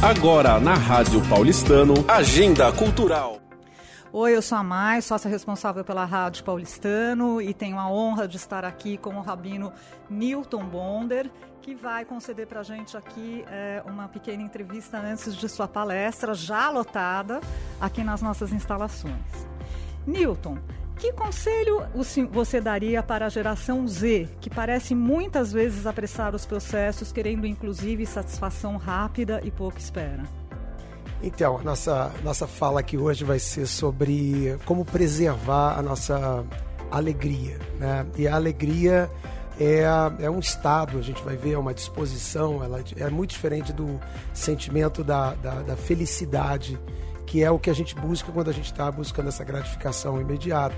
Agora na Rádio Paulistano, Agenda Cultural. Oi, eu sou a Mai, sócia responsável pela Rádio Paulistano e tenho a honra de estar aqui com o rabino Newton Bonder, que vai conceder para a gente aqui é, uma pequena entrevista antes de sua palestra, já lotada, aqui nas nossas instalações. Newton, que conselho você daria para a geração Z, que parece muitas vezes apressar os processos, querendo inclusive satisfação rápida e pouca espera? Então, nossa, nossa fala aqui hoje vai ser sobre como preservar a nossa alegria. Né? E a alegria é, é um estado, a gente vai ver, é uma disposição, ela é muito diferente do sentimento da, da, da felicidade que é o que a gente busca quando a gente está buscando essa gratificação imediata.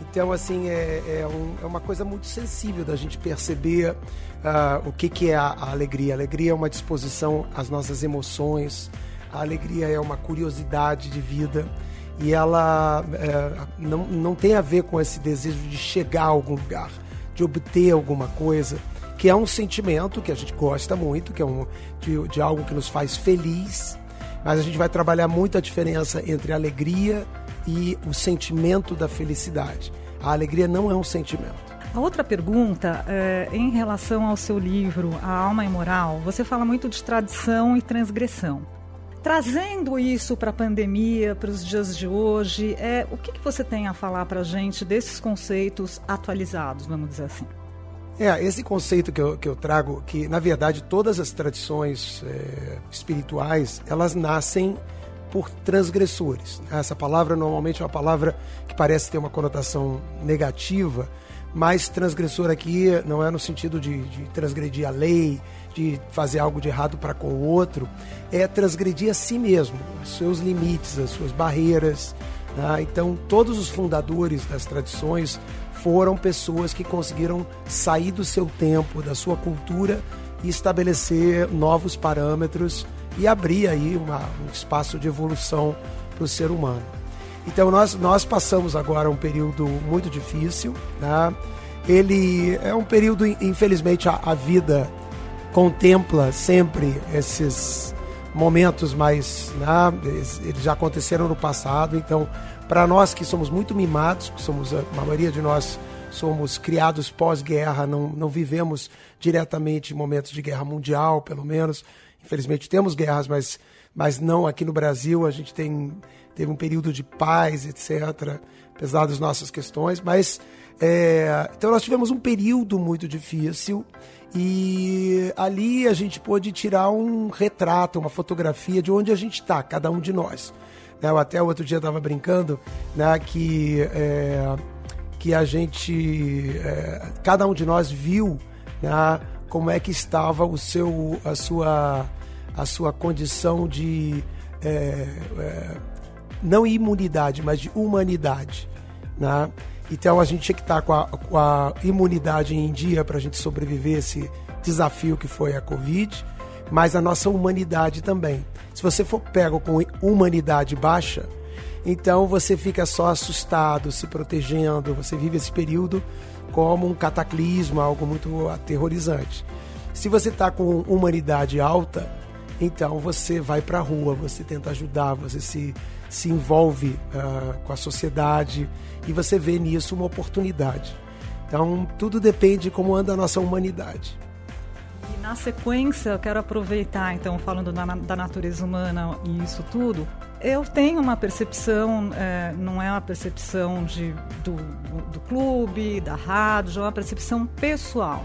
Então, assim, é, é, um, é, uma coisa muito sensível da gente perceber uh, o que, que é a, a, alegria. A alegria é uma disposição às nossas emoções, a alegria é uma curiosidade de vida e ela é, não, não tem a ver com esse desejo de chegar a algum lugar, de obter alguma coisa, que é um sentimento que a gente gosta muito, que é um, de, de algo que nos faz feliz mas a gente vai trabalhar muito a diferença entre alegria o sentimento da felicidade. A alegria não é um sentimento. A outra pergunta, é, em relação ao seu livro A Alma Imoral, você fala muito de tradição e transgressão. Trazendo isso para a pandemia, para os dias de hoje, é, o que, que você tem a falar para a gente desses conceitos atualizados, vamos dizer assim? É, esse conceito que eu, que eu trago, que na verdade todas as tradições é, espirituais, elas nascem por transgressores. Essa palavra normalmente é uma palavra que parece ter uma conotação negativa, mas transgressor aqui não é no sentido de, de transgredir a lei, de fazer algo de errado para com o outro, é transgredir a si mesmo, os seus limites, as suas barreiras. Né? Então, todos os fundadores das tradições foram pessoas que conseguiram sair do seu tempo, da sua cultura e estabelecer novos parâmetros e abrir aí uma, um espaço de evolução para o ser humano. Então nós, nós passamos agora um período muito difícil, né? Ele é um período, infelizmente, a, a vida contempla sempre esses momentos mais, né? Eles já aconteceram no passado, então para nós que somos muito mimados, que somos a maioria de nós somos criados pós-guerra, não, não vivemos diretamente momentos de guerra mundial, pelo menos. Infelizmente temos guerras, mas, mas não aqui no Brasil. A gente tem, teve um período de paz, etc., apesar das nossas questões. Mas é, então nós tivemos um período muito difícil e ali a gente pôde tirar um retrato, uma fotografia de onde a gente está, cada um de nós. Né? Eu até outro dia estava brincando né, que, é, que a gente, é, cada um de nós viu né, como é que estava o seu, a, sua, a sua condição de é, é não imunidade, mas de humanidade. Né? Então a gente tinha que estar com a, com a imunidade em dia para a gente sobreviver esse desafio que foi a Covid, mas a nossa humanidade também. Se você for pego com humanidade baixa, então você fica só assustado, se protegendo, você vive esse período como um cataclismo, algo muito aterrorizante. Se você está com humanidade alta, então você vai para a rua, você tenta ajudar, você se, se envolve uh, com a sociedade e você vê nisso uma oportunidade. Então tudo depende de como anda a nossa humanidade. E na sequência, eu quero aproveitar, então, falando da, da natureza humana e isso tudo, eu tenho uma percepção, é, não é uma percepção de, do, do clube, da rádio, é uma percepção pessoal,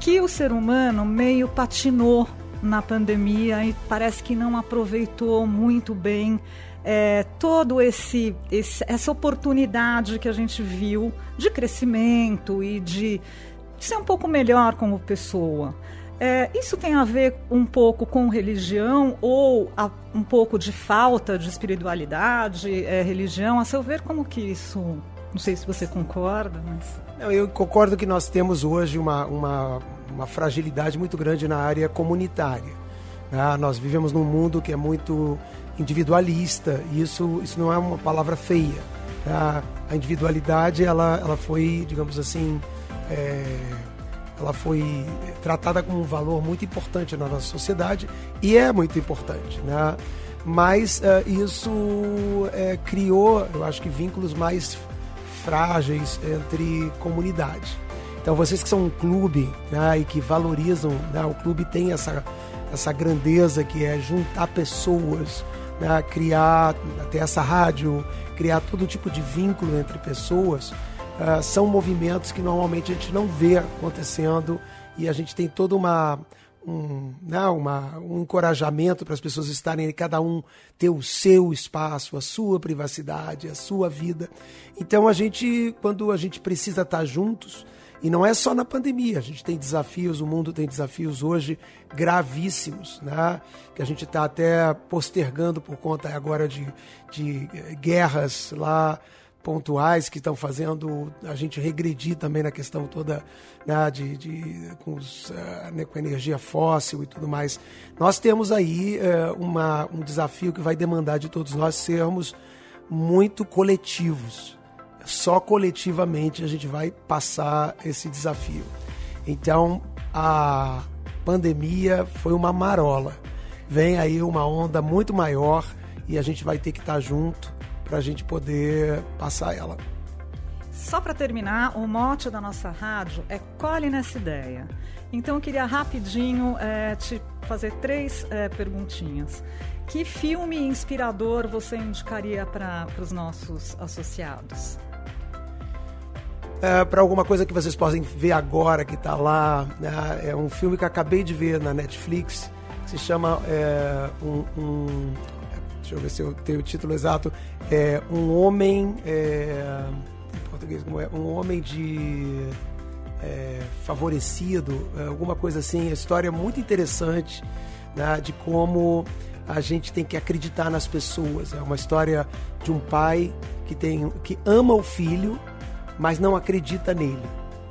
que o ser humano meio patinou na pandemia e parece que não aproveitou muito bem é, todo esse, esse, essa oportunidade que a gente viu de crescimento e de ser um pouco melhor como pessoa. É, isso tem a ver um pouco com religião ou a, um pouco de falta de espiritualidade, é, religião? A seu ver, como que isso. Não sei se você concorda, mas. Eu concordo que nós temos hoje uma, uma, uma fragilidade muito grande na área comunitária. Né? Nós vivemos num mundo que é muito individualista e isso, isso não é uma palavra feia. Né? A individualidade ela, ela foi, digamos assim, é ela foi tratada como um valor muito importante na nossa sociedade e é muito importante, né? Mas uh, isso uh, criou, eu acho que vínculos mais frágeis entre comunidades. Então vocês que são um clube né, e que valorizam, né, o clube tem essa, essa grandeza que é juntar pessoas, né, criar até essa rádio, criar todo tipo de vínculo entre pessoas, uh, são movimentos que normalmente a gente não vê acontecendo e a gente tem toda uma um, né, uma, um encorajamento para as pessoas estarem cada um ter o seu espaço, a sua privacidade, a sua vida. Então a gente, quando a gente precisa estar juntos, e não é só na pandemia, a gente tem desafios, o mundo tem desafios hoje gravíssimos, né? que a gente está até postergando por conta agora de, de guerras lá pontuais que estão fazendo a gente regredir também na questão toda né, de, de com, os, uh, né, com energia fóssil e tudo mais. Nós temos aí uh, uma, um desafio que vai demandar de todos nós sermos muito coletivos só coletivamente a gente vai passar esse desafio. Então, a pandemia foi uma marola. Vem aí uma onda muito maior e a gente vai ter que estar junto para a gente poder passar ela. Só para terminar, o mote da nossa rádio é Colhe nessa ideia. Então eu queria rapidinho é, te fazer três é, perguntinhas. Que filme inspirador você indicaria para os nossos associados? é, para alguma coisa que vocês podem ver agora que está lá. Né? É um filme que acabei de ver na Netflix, que se chama é, um, um, Deixa eu ver se eu tenho o título exato. É Um Homem. É, em português, como é? Um Homem de. É, favorecido, é, alguma coisa assim. A história é muito interessante né, de como a gente tem que acreditar nas pessoas. É uma história de um pai que, tem, que ama o filho mas não acredita nele.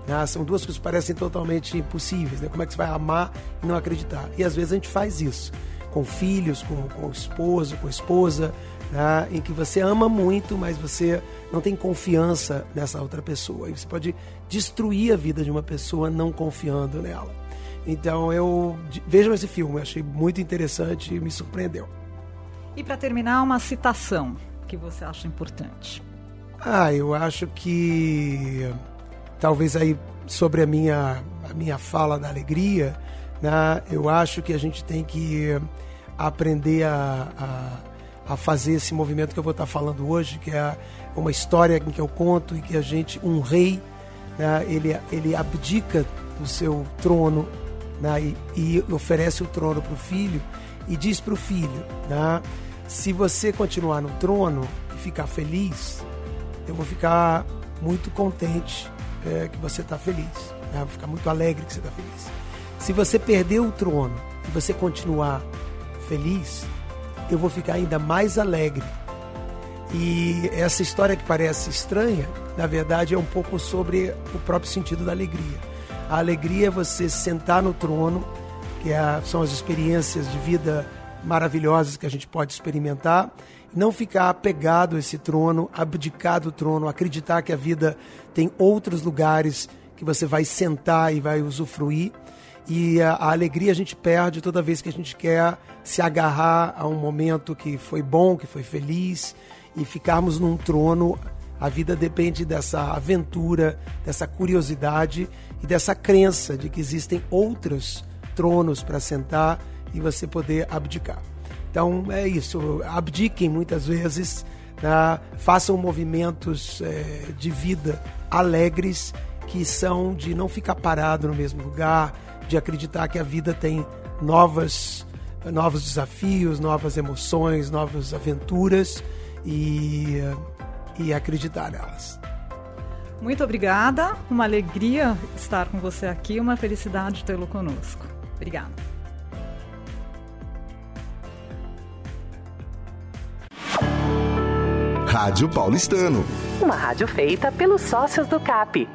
Né? São duas coisas que parecem totalmente impossíveis. Né? Como é que você vai amar e não acreditar? E às vezes a gente faz isso com filhos, com, com o esposo, com a esposa, né? em que você ama muito, mas você não tem confiança nessa outra pessoa. E você pode destruir a vida de uma pessoa não confiando nela. Então eu vejam esse filme, eu achei muito interessante e me surpreendeu. E para terminar, uma citação que você acha importante. Ah, eu acho que talvez aí sobre a minha, a minha fala da alegria, né, eu acho que a gente tem que aprender a, a, a fazer esse movimento que eu vou estar falando hoje, que é uma história em que eu conto e que a gente, um rei, né, ele, ele abdica do seu trono né, e, e oferece o trono para o filho e diz para o filho, né, se você continuar no trono e ficar feliz, eu vou ficar muito contente é, que você está feliz. Né? Vou ficar muito alegre que você está feliz. Se você perder o trono e você continuar feliz, eu vou ficar ainda mais alegre. E essa história que parece estranha, na verdade é um pouco sobre o próprio sentido da alegria. A alegria é você sentar no trono, que é, são as experiências de vida maravilhosas que a gente pode experimentar, não ficar apegado a esse trono, abdicar do trono, acreditar que a vida tem outros lugares que você vai sentar e vai usufruir. E a, a, alegria a gente perde toda vez que a gente quer se agarrar a um momento que foi bom, que foi feliz e ficarmos num trono. A vida depende dessa aventura, dessa curiosidade e dessa crença de que existem outros tronos para sentar e você poder abdicar. Então é isso, abdiquem muitas vezes, né? façam movimentos é, de vida alegres que são de não ficar parado no mesmo lugar, de acreditar que a vida tem novas, novos desafios, novas emoções, novas aventuras e, e acreditar nelas. Muito obrigada, uma alegria estar com você aqui, uma felicidade tê-lo conosco. Obrigada. Rádio Paulistano. Uma rádio feita pelos sócios do CAP.